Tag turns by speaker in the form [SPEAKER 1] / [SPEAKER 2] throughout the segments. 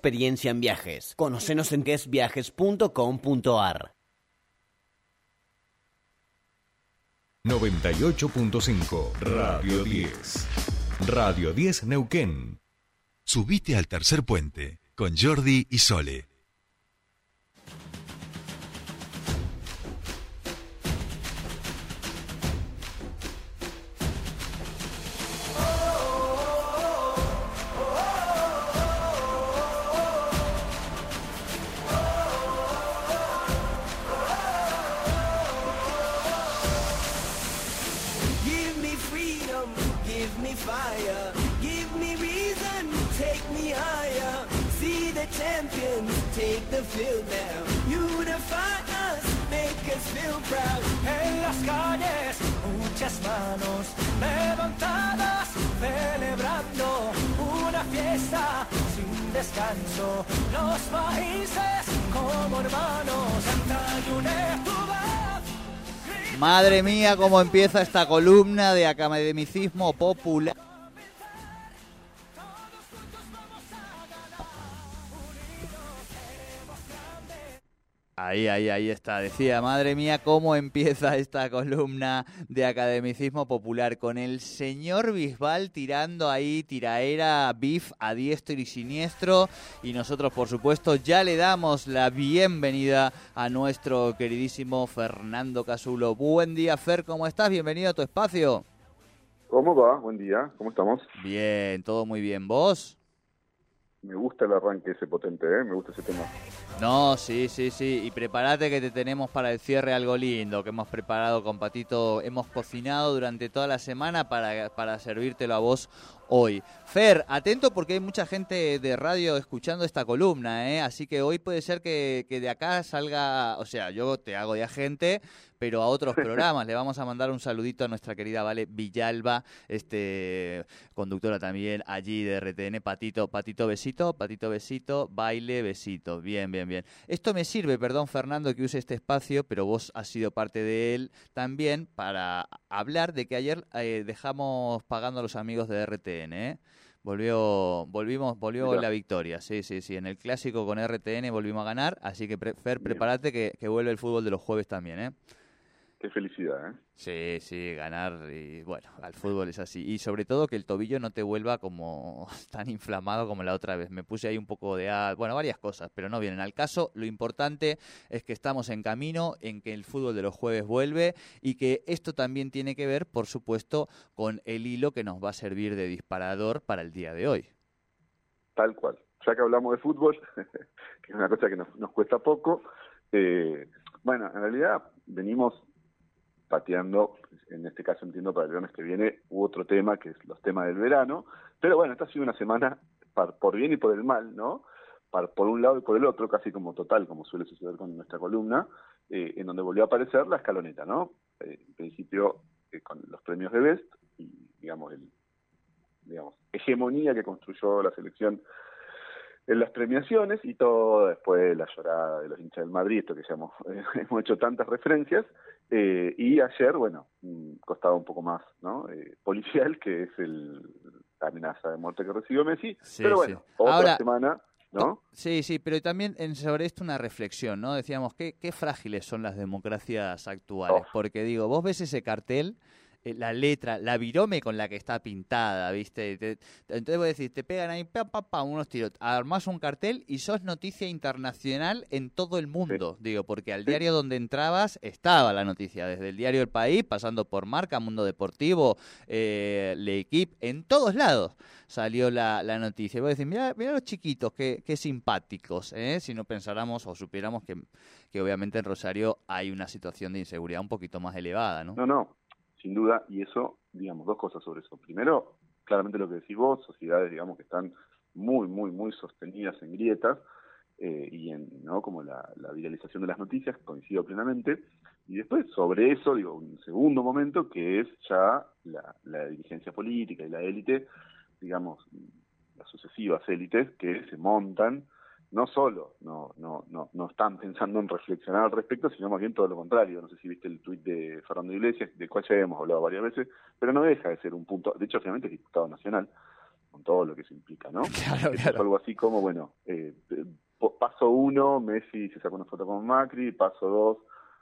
[SPEAKER 1] experiencia en viajes. Conocenos en quesviajes.com.ar.
[SPEAKER 2] 98.5 Radio 10. Radio 10 Neuquén.
[SPEAKER 3] Subite al tercer puente con Jordi y Sole.
[SPEAKER 4] Descanso. Los países como hermanos.
[SPEAKER 5] Madre mía, cómo empieza esta columna de academicismo popular. Ahí, ahí, ahí está. Decía, madre mía, cómo empieza esta columna de academicismo popular con el señor Bisbal tirando ahí tiraera bif a diestro y siniestro. Y nosotros, por supuesto, ya le damos la bienvenida a nuestro queridísimo Fernando Casulo. Buen día, Fer, ¿cómo estás? Bienvenido a tu espacio.
[SPEAKER 6] ¿Cómo va? Buen día, ¿cómo estamos?
[SPEAKER 5] Bien, todo muy bien. ¿Vos?
[SPEAKER 6] Me gusta el arranque ese potente, ¿eh? me gusta ese tema.
[SPEAKER 5] No, sí, sí, sí. Y prepárate que te tenemos para el cierre algo lindo que hemos preparado con Patito. Hemos cocinado durante toda la semana para, para servírtelo a vos hoy. Fer, atento porque hay mucha gente de radio escuchando esta columna, ¿eh? Así que hoy puede ser que, que de acá salga, o sea, yo te hago de agente, pero a otros programas. Le vamos a mandar un saludito a nuestra querida Vale Villalba, este conductora también allí de RTN. Patito, patito, besito, patito, besito, baile, besito. Bien, bien, bien. Esto me sirve, perdón Fernando que use este espacio, pero vos has sido parte de él también para hablar de que ayer eh, dejamos pagando a los amigos de RTN, ¿eh? Volvió, volvimos, volvió
[SPEAKER 6] Mirá.
[SPEAKER 5] la victoria, sí, sí, sí. En el clásico con RTN volvimos a ganar, así que Fer, prepárate que, que vuelve el fútbol de los jueves también, ¿eh?
[SPEAKER 6] Qué felicidad, ¿eh?
[SPEAKER 5] Sí, sí, ganar y bueno, al fútbol es así. Y sobre todo que el tobillo no te vuelva como tan inflamado como la otra vez. Me puse ahí un poco de... Bueno, varias cosas, pero no vienen al caso. Lo importante es que estamos en camino, en que el fútbol de los jueves vuelve y que esto también tiene que ver, por supuesto, con el hilo que nos va a servir de disparador para el día de hoy.
[SPEAKER 6] Tal cual. Ya que hablamos de fútbol, que es una cosa que nos, nos cuesta poco, eh, bueno, en realidad venimos pateando, en este caso entiendo para el viernes que viene, u otro tema, que es los temas del verano, pero bueno, esta ha sido una semana par- por bien y por el mal, ¿no? Par- por un lado y por el otro, casi como total, como suele suceder con nuestra columna, eh, en donde volvió a aparecer la escaloneta, ¿no? Eh, en principio eh, con los premios de Best y, digamos, el, digamos, hegemonía que construyó la selección en las premiaciones y todo después la llorada de los hinchas del Madrid, esto que ya hemos, hemos hecho tantas referencias, eh, y ayer, bueno, costaba un poco más, ¿no? Eh, policial, que es el, la amenaza de muerte que recibió Messi,
[SPEAKER 5] Sí,
[SPEAKER 6] pero bueno,
[SPEAKER 5] sí.
[SPEAKER 6] otra
[SPEAKER 5] Ahora-
[SPEAKER 6] semana, ¿no?
[SPEAKER 5] Sí, sí, pero también en sobre esto una reflexión, ¿no? Decíamos, qué, qué frágiles son las democracias actuales,
[SPEAKER 6] Oh.
[SPEAKER 5] porque digo, vos ves ese cartel, eh, la letra, la virome con la que está pintada, ¿viste? Te- te- entonces vos decís, te pegan ahí, pa, pa, pa, unos tiros, armás un cartel y sos noticia internacional en todo el mundo, digo, porque al diario donde entrabas estaba la noticia, desde el diario El País, pasando por Marca, Mundo Deportivo, eh, L'Equipe, en todos lados salió la, la noticia. Y vos decís, mira, mira los chiquitos, qué, qué simpáticos, ¿eh? si no pensáramos o supiéramos que, que obviamente en Rosario hay una situación de inseguridad un poquito más elevada, ¿no?
[SPEAKER 6] No, no, sin duda, y eso, digamos, dos cosas sobre eso. Primero, claramente lo que decís vos, sociedades, digamos, que están muy, muy, muy sostenidas en grietas eh, y en, ¿no? Como la, viralización de las noticias, coincido plenamente. Y después, sobre eso, digo, un segundo momento, que es ya la, la dirigencia política y la élite, digamos, las sucesivas élites que se montan no solo no, no, no, no están pensando en reflexionar al respecto, sino más bien todo lo contrario. No sé si viste el tuit de Fernando Iglesias, del cual ya hemos hablado varias veces, pero no deja de ser un punto, de hecho, finalmente es diputado nacional, con todo lo que eso implica, ¿no?
[SPEAKER 5] Claro,
[SPEAKER 6] es
[SPEAKER 5] claro.
[SPEAKER 6] algo así como, bueno, eh, paso uno, Messi se saca una foto con Macri, paso dos,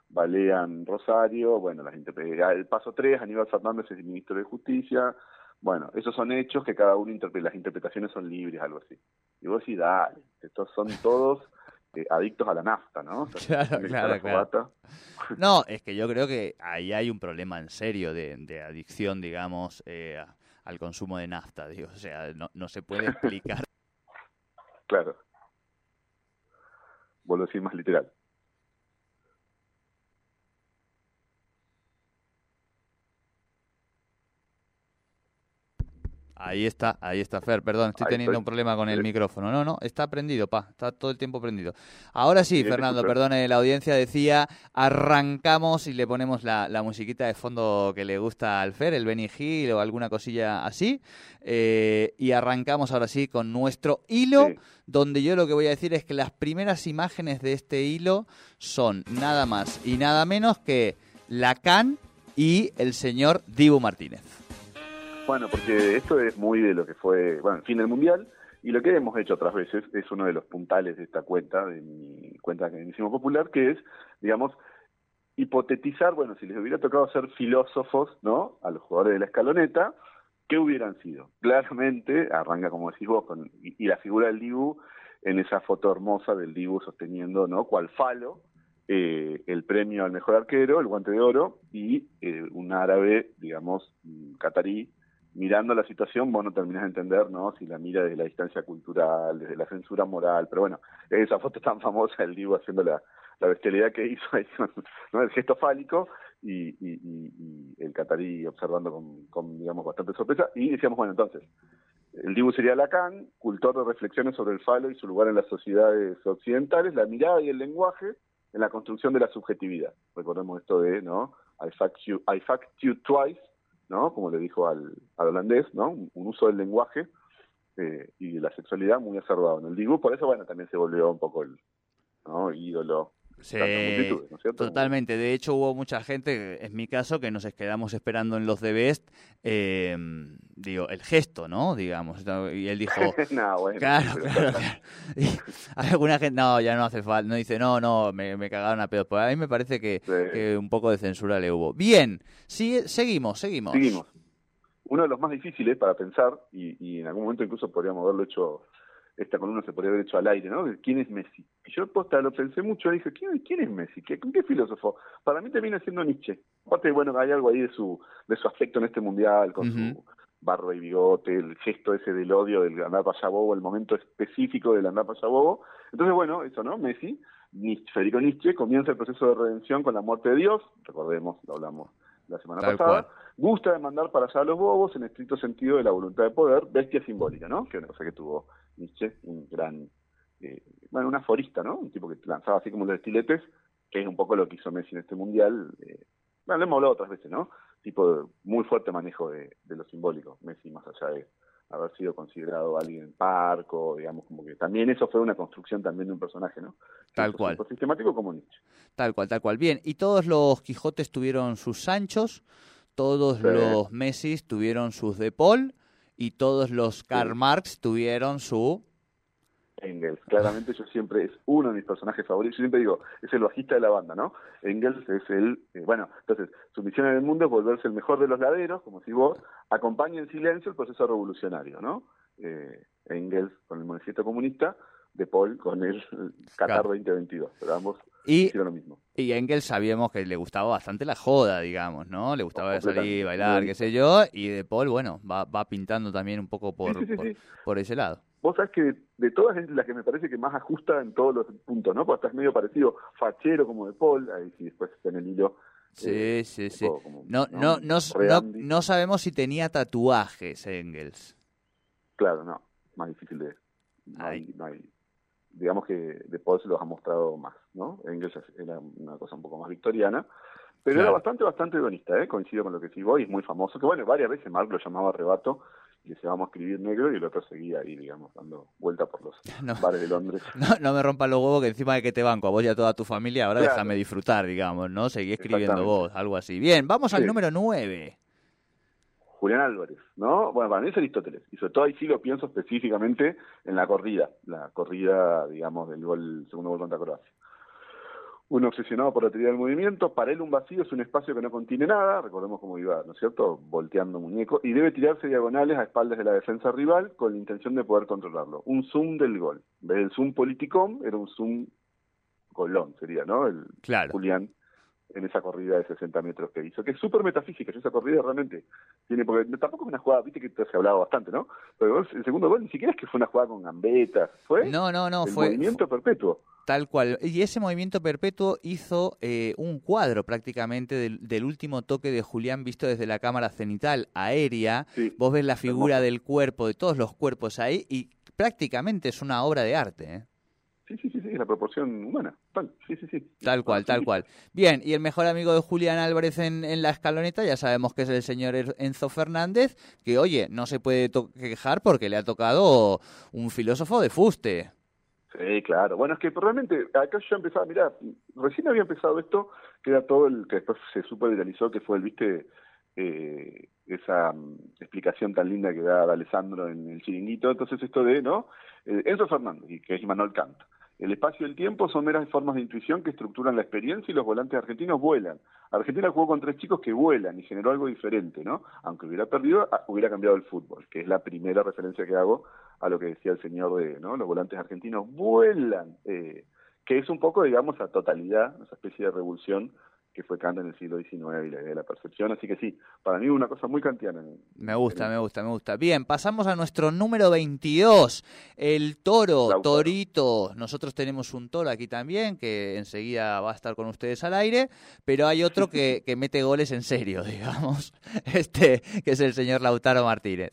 [SPEAKER 6] balean Rosario, bueno, las interpre- el paso tres, Aníbal Fernández es el ministro de Justicia, bueno, esos son hechos que cada uno interpreta, las interpretaciones son libres, algo así. Y vos decís, dale, estos son todos eh, adictos a la nafta, ¿no? O sea,
[SPEAKER 5] Claro, claro, claro. No, es que yo creo que ahí hay un problema en serio de, de adicción, digamos, eh, al consumo de nafta, digo. O sea, no, no se puede explicar.
[SPEAKER 6] Claro. Vuelvo a decir más literal.
[SPEAKER 5] Ahí está, ahí está Fer, perdón, estoy
[SPEAKER 6] Ahí
[SPEAKER 5] teniendo
[SPEAKER 6] estoy.
[SPEAKER 5] un problema con el
[SPEAKER 6] Sí.
[SPEAKER 5] micrófono. No, no, está prendido, pa, está todo el tiempo prendido. Ahora sí, Fernando, perdone, la audiencia decía, arrancamos y le ponemos la, la musiquita de fondo que le gusta al Fer, el Benny Hill o alguna cosilla así, eh, y arrancamos ahora sí con nuestro hilo,
[SPEAKER 6] Sí.
[SPEAKER 5] donde yo lo que voy a decir es que las primeras imágenes de este hilo son nada más y nada menos que Lacan y el señor Dibu Martínez.
[SPEAKER 6] Bueno, porque esto es muy de lo que fue, bueno, el fin del Mundial, y lo que hemos hecho otras veces es uno de los puntales de esta cuenta, de mi cuenta que hicimos popular, que es, digamos, hipotetizar, bueno, si les hubiera tocado ser filósofos, ¿no? A los jugadores de la escaloneta, ¿qué hubieran sido? Claramente, arranca como decís vos, con, y, la figura del Dibu en esa foto hermosa del Dibu sosteniendo, ¿no? Cual falo, eh, el premio al mejor arquero, el guante de oro, y eh, un árabe, digamos, catarí, mirando la situación, vos no terminás de entender, ¿no? Si la mira desde la distancia cultural, desde la censura moral, pero bueno, esa foto tan famosa del Dibu haciendo la, la bestialidad que hizo ahí, ¿no? El gesto fálico y, y, y- y el catarí observando con, digamos, bastante sorpresa. Y decíamos, bueno, entonces, el Dibu sería Lacan, cultor de reflexiones sobre el falo y su lugar en las sociedades occidentales, la mirada y el lenguaje en la construcción de la subjetividad. Recordemos esto de, ¿no? I fact you, I fact you twice, ¿no? Como le dijo al, al holandés, ¿no? Un, uso del lenguaje eh, y de la sexualidad muy acervado en el Dibu. Por eso, bueno, también se volvió un poco el ¿no? ídolo
[SPEAKER 5] Sí,
[SPEAKER 6] de tantas multitudes, ¿no es cierto?
[SPEAKER 5] totalmente. De hecho, hubo mucha gente, en mi caso, que nos quedamos esperando en los de Best, eh, digo, el gesto, ¿no? Digamos. Y él dijo,
[SPEAKER 6] no, bueno,
[SPEAKER 5] claro, claro, claro. Y alguna gente, no, ya no hace falta. No dice, no, no, me, me cagaron a pedos. Pues a mí me parece que,
[SPEAKER 6] Sí.
[SPEAKER 5] que un poco de censura le hubo. Bien, sigue, seguimos, seguimos.
[SPEAKER 6] Seguimos. Uno de los más difíciles para pensar, y, y en algún momento incluso podríamos haberlo hecho, esta columna se podría haber hecho al aire, ¿no? ¿Quién es Messi? Y yo posta lo pensé mucho, dije, ¿quién, quién es Messi? ¿Qué, ¿Qué filósofo? Para mí termina siendo Nietzsche. Aparte, bueno, hay algo ahí de su, de su aspecto en este mundial, con su barba y bigote, el gesto ese del odio, del andar para allá bobo, el momento específico del andar para allá bobo. Entonces, bueno, eso, ¿no? Messi, Nietzsche, Federico Nietzsche, comienza el proceso de redención con la muerte de Dios, recordemos, lo hablamos la semana
[SPEAKER 5] Tal
[SPEAKER 6] pasada,
[SPEAKER 5] cual.
[SPEAKER 6] gusta de mandar para allá a los bobos en estricto sentido de la voluntad de poder, bestia simbólica, ¿no? Que es una cosa que tuvo Nietzsche, un gran, eh, bueno, un aforista, ¿no? Un tipo que lanzaba así como los estiletes, que es un poco lo que hizo Messi en este mundial. eh, bueno, lo hemos hablado otras veces, ¿no? Tipo de muy fuerte manejo de, de lo simbólico, Messi más allá de haber sido considerado alguien parco, digamos, como que también eso fue una construcción también de un personaje, ¿no?
[SPEAKER 5] Tal
[SPEAKER 6] Tanto
[SPEAKER 5] cual.
[SPEAKER 6] Sistemático como Nietzsche.
[SPEAKER 5] Tal cual, tal cual. Bien, y todos los Quijotes tuvieron sus Sanchos, todos
[SPEAKER 6] Sí.
[SPEAKER 5] los Messis tuvieron sus De Paul y todos los Karl Marx tuvieron su...
[SPEAKER 6] Engels, claramente yo siempre es uno de mis personajes favoritos, yo siempre digo, es el bajista de la banda, ¿no? Engels es el, eh, bueno, entonces, su misión en el mundo es volverse el mejor de los laderos, como si vos, acompaña en silencio el proceso revolucionario, ¿no? Eh, Engels con el manifiesto comunista, De Paul con el Qatar
[SPEAKER 5] Claro.
[SPEAKER 6] 2022, pero ambos
[SPEAKER 5] Y,
[SPEAKER 6] hicieron lo mismo.
[SPEAKER 5] y Engels sabíamos que le gustaba bastante la joda, digamos, ¿no? Le gustaba salir,
[SPEAKER 6] Completamente.
[SPEAKER 5] bailar, qué sé yo, y De Paul, bueno, va, va pintando también un poco por,
[SPEAKER 6] Sí, sí, sí,
[SPEAKER 5] por,
[SPEAKER 6] sí.
[SPEAKER 5] por ese lado.
[SPEAKER 6] Vos sabés que de, de todas es la que me parece que más ajusta en todos los puntos, ¿no? Porque estás medio parecido, fachero como De Paul, ahí sí después está en el hilo.
[SPEAKER 5] Sí,
[SPEAKER 6] eh,
[SPEAKER 5] sí, sí.
[SPEAKER 6] como,
[SPEAKER 5] No, no, no, no, sabemos si tenía tatuajes Engels.
[SPEAKER 6] Claro, no, más difícil de... No
[SPEAKER 5] Ay.
[SPEAKER 6] hay, no hay- digamos que De Paul se los ha mostrado más, ¿no? Engels era una cosa un poco más victoriana, pero
[SPEAKER 5] Claro.
[SPEAKER 6] era bastante, bastante hedonista, ¿eh? Coincido con lo que sí voy, es muy famoso, que bueno, varias veces Mark lo llamaba arrebato, y decía, vamos a escribir negro, y el otro seguía ahí, digamos, dando vuelta por los
[SPEAKER 5] No.
[SPEAKER 6] bares de Londres.
[SPEAKER 5] No, no me rompas los huevos que encima de que te banco a vos y a toda tu familia, ahora
[SPEAKER 6] Claro.
[SPEAKER 5] déjame disfrutar, digamos, ¿no? Seguí escribiendo vos, algo así. Bien, vamos al
[SPEAKER 6] Sí.
[SPEAKER 5] número 9.
[SPEAKER 6] Julián Álvarez, ¿no? Bueno, para mí es Aristóteles, y sobre todo ahí sí lo pienso específicamente en la corrida, la corrida, digamos, del gol, segundo gol contra Croacia. Un obsesionado por la teoría del movimiento, para él un vacío es un espacio que no contiene nada, recordemos cómo iba, ¿no es cierto?, volteando muñeco, y debe tirarse diagonales a espaldas de la defensa rival con la intención de poder controlarlo. Un zoom del gol. En vez del zoom politicón, era un zoom golón, sería, ¿no? El
[SPEAKER 5] Claro.
[SPEAKER 6] Julián en esa corrida de 60 metros que hizo, que es súper metafísica, esa corrida realmente tiene, porque tampoco es una jugada, viste que te has hablado bastante, ¿no? Pero el segundo gol ni siquiera es que fue una jugada con gambetas, fue
[SPEAKER 5] No, no, no,
[SPEAKER 6] el
[SPEAKER 5] fue
[SPEAKER 6] movimiento perpetuo.
[SPEAKER 5] Tal cual. Y ese movimiento perpetuo hizo eh, un cuadro prácticamente del, del último toque de Julián visto desde la cámara cenital aérea.
[SPEAKER 6] Sí.
[SPEAKER 5] Vos ves la figura del cuerpo, de todos los cuerpos ahí, y prácticamente es una obra de arte. ¿eh?
[SPEAKER 6] Sí, sí, sí, sí, es la proporción humana, tal, sí, sí, sí.
[SPEAKER 5] Tal cual, tal cual. Bien, y el mejor amigo de Julián Álvarez en, en la escaloneta, ya sabemos que es el señor Er- Enzo Fernández, que oye, no se puede quejar porque le ha tocado un filósofo de fuste.
[SPEAKER 6] Sí, claro. Bueno, es que realmente acá yo empezaba, mirá, recién había empezado esto, que era todo el que después se super viralizó, que fue el, viste, eh, esa mm, explicación tan linda que da Alessandro en el chiringuito. Entonces esto de, ¿no? Eh, Enzo Fernández, que es Manuel Kant. El espacio y el tiempo son meras formas de intuición que estructuran la experiencia y los volantes argentinos vuelan. Argentina jugó con tres chicos que vuelan y generó algo diferente, ¿no? Aunque hubiera perdido, ah, hubiera cambiado el fútbol, que es la primera referencia que hago a lo que decía el señor de, ¿no? Los volantes argentinos vuelan, eh, que es un poco, digamos, a totalidad, esa especie de revolución que fue Kant en el siglo XIX y la idea de la percepción. Así que sí, para mí una cosa muy kantiana.
[SPEAKER 5] Me gusta,
[SPEAKER 6] en-
[SPEAKER 5] me gusta, me gusta. Bien, pasamos a nuestro número 22, el toro,
[SPEAKER 6] Lautaro.
[SPEAKER 5] torito. Nosotros tenemos un toro aquí también, que enseguida va a estar con ustedes al aire, pero hay otro que, que mete goles en serio, digamos, este, que es el señor Lautaro Martínez.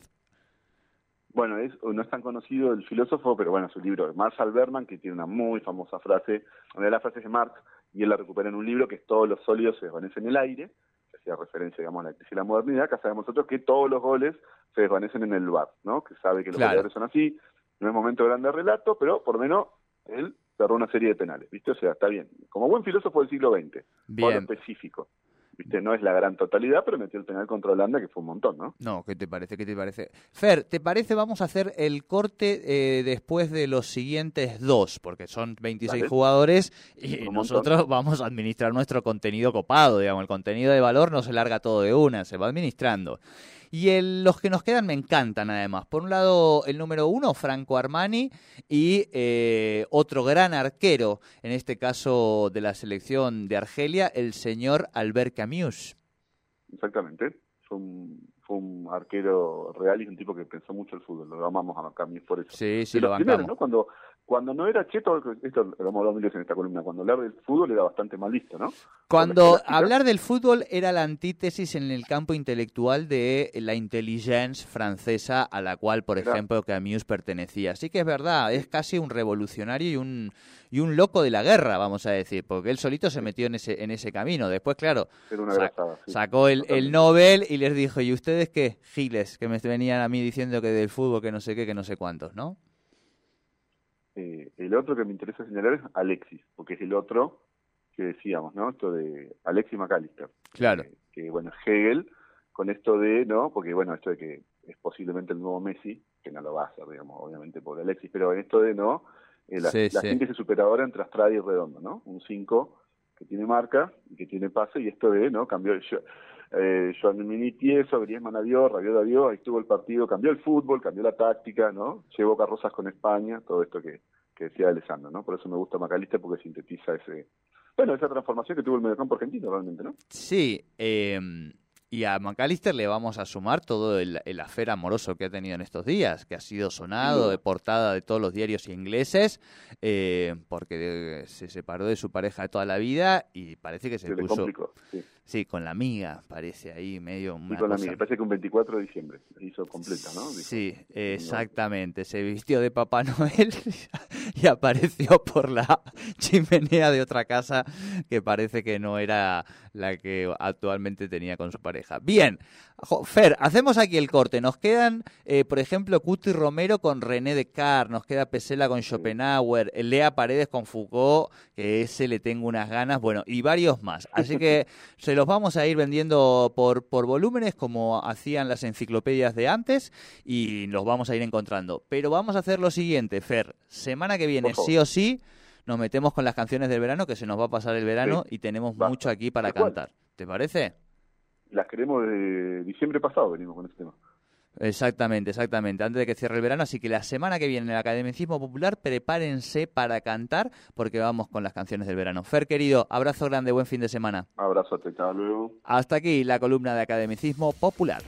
[SPEAKER 6] Bueno, es, no es tan conocido el filósofo, pero bueno, su libro de Marshall Berman, que tiene una muy famosa frase, una de las frases de Marx, y él la recupera en un libro que es todos los sólidos se desvanecen en el aire, que hacía referencia, digamos, a la crisis de la modernidad, acá sabemos nosotros que todos los goles se desvanecen en el bar, ¿no? Que sabe que los
[SPEAKER 5] Claro.
[SPEAKER 6] goleadores son así, no es momento de grande relato, pero por lo menos él cerró una serie de penales, ¿viste? O sea, está bien. Como buen filósofo del siglo XX,
[SPEAKER 5] Bien.
[SPEAKER 6] específico. ¿Viste? No es la gran totalidad, pero metió el penal contra Holanda, que fue un montón, ¿no?
[SPEAKER 5] No, ¿qué te parece? ¿Qué te parece? Fer, ¿te parece? Vamos a hacer el corte eh, después de los siguientes dos, porque son 26
[SPEAKER 6] Dale.
[SPEAKER 5] jugadores y
[SPEAKER 6] montón.
[SPEAKER 5] nosotros vamos a administrar nuestro contenido copado, digamos, el contenido de valor no se larga todo de una, se va administrando. Y el- los que nos quedan me encantan además. Por un lado, el número uno, Franco Armani, y eh, otro gran arquero, en este caso de la selección de Argelia, el señor Albert Camus.
[SPEAKER 6] Exactamente. Fue un, fue un arquero real y un tipo que pensó mucho el fútbol. Lo amamos a Camus por eso.
[SPEAKER 5] Sí, sí,
[SPEAKER 6] De
[SPEAKER 5] lo
[SPEAKER 6] los primeros,
[SPEAKER 5] bancamos.
[SPEAKER 6] ¿no? Cuando, cuando no era cheto, esto lo hemos hablado en esta columna, cuando hablar del fútbol era bastante mal visto, ¿no?
[SPEAKER 5] Cuando hablar del fútbol era la antítesis en el campo intelectual de la intelligence francesa a la cual, por ejemplo, Camus pertenecía. Así que es verdad, es casi un revolucionario y un, y un loco de la guerra, vamos a decir, porque él solito se metió en ese, en ese camino. Después, claro,
[SPEAKER 6] grasada. sí.
[SPEAKER 5] sacó el, el. Nobel y les dijo, ¿y ustedes qué? Giles, que me venían a mí diciendo que del fútbol, que no sé qué, que no sé cuántos, ¿no?
[SPEAKER 6] Eh, el otro que me interesa señalar es Alexis, porque es el otro que decíamos, ¿no? Esto de Alexis McAllister.
[SPEAKER 5] Claro.
[SPEAKER 6] Eh, que, bueno, Hegel, con esto de, ¿no? Porque, bueno, esto de que es posiblemente el nuevo Messi, que no lo va a hacer, digamos, obviamente por Alexis, pero en esto de, ¿no? Eh, la,
[SPEAKER 5] Sí,
[SPEAKER 6] la
[SPEAKER 5] sí.
[SPEAKER 6] síntesis superadora entre Astrada y Redondo, ¿no? Un 5 que tiene marca y que tiene pase, y esto de, ¿no? Cambió, yo, eh, Joan Mini tieso, Griezmann avió, Rabiot avió, ahí estuvo el partido, cambió el fútbol, cambió la táctica, ¿no? Llevó carrozas con España, todo esto que, que decía Alessandro, ¿no? Por eso me gusta Macalister porque sintetiza ese, bueno, esa transformación que tuvo el mediocampo argentino realmente, ¿no?
[SPEAKER 5] Sí, eh, y a McAllister le vamos a sumar todo el, el afer amoroso que ha tenido en estos días, que ha sido sonado de portada de todos los diarios ingleses, eh, porque se separó de su pareja de toda la vida y parece que se,
[SPEAKER 6] Se
[SPEAKER 5] puso,
[SPEAKER 6] complicó, sí.
[SPEAKER 5] sí, con la amiga, parece ahí medio una
[SPEAKER 6] con la amiga, parece que un 24 de diciembre se hizo completa, ¿no? Dijo,
[SPEAKER 5] Sí, exactamente. Se vistió de Papá Noel y apareció por la chimenea de otra casa que parece que no era la que actualmente tenía con su pareja. Bien, Fer, hacemos aquí el corte. Nos quedan, eh, por ejemplo, Cuti Romero con René Descartes, nos queda Pesela con Schopenhauer, Lea Paredes con Foucault, que ese le tengo unas ganas, bueno, y varios más. Así que se los vamos a ir vendiendo por, por volúmenes como hacían las enciclopedias de antes y los vamos a ir encontrando. Pero vamos a hacer lo siguiente, Fer. Semana que viene, sí o sí, nos metemos con las canciones del verano, que se nos va a pasar el verano
[SPEAKER 6] Sí.
[SPEAKER 5] y tenemos
[SPEAKER 6] Basta.
[SPEAKER 5] mucho aquí para cantar. ¿Te parece?
[SPEAKER 6] Las queremos de diciembre pasado, venimos con este tema.
[SPEAKER 5] Exactamente, exactamente, antes de que cierre el verano, así que la semana que viene en el Academicismo Popular prepárense para cantar porque vamos con las canciones del verano. Fer querido, abrazo grande, buen fin de semana.
[SPEAKER 6] Abrazo, hasta luego.
[SPEAKER 5] Hasta aquí la columna de Academicismo Popular.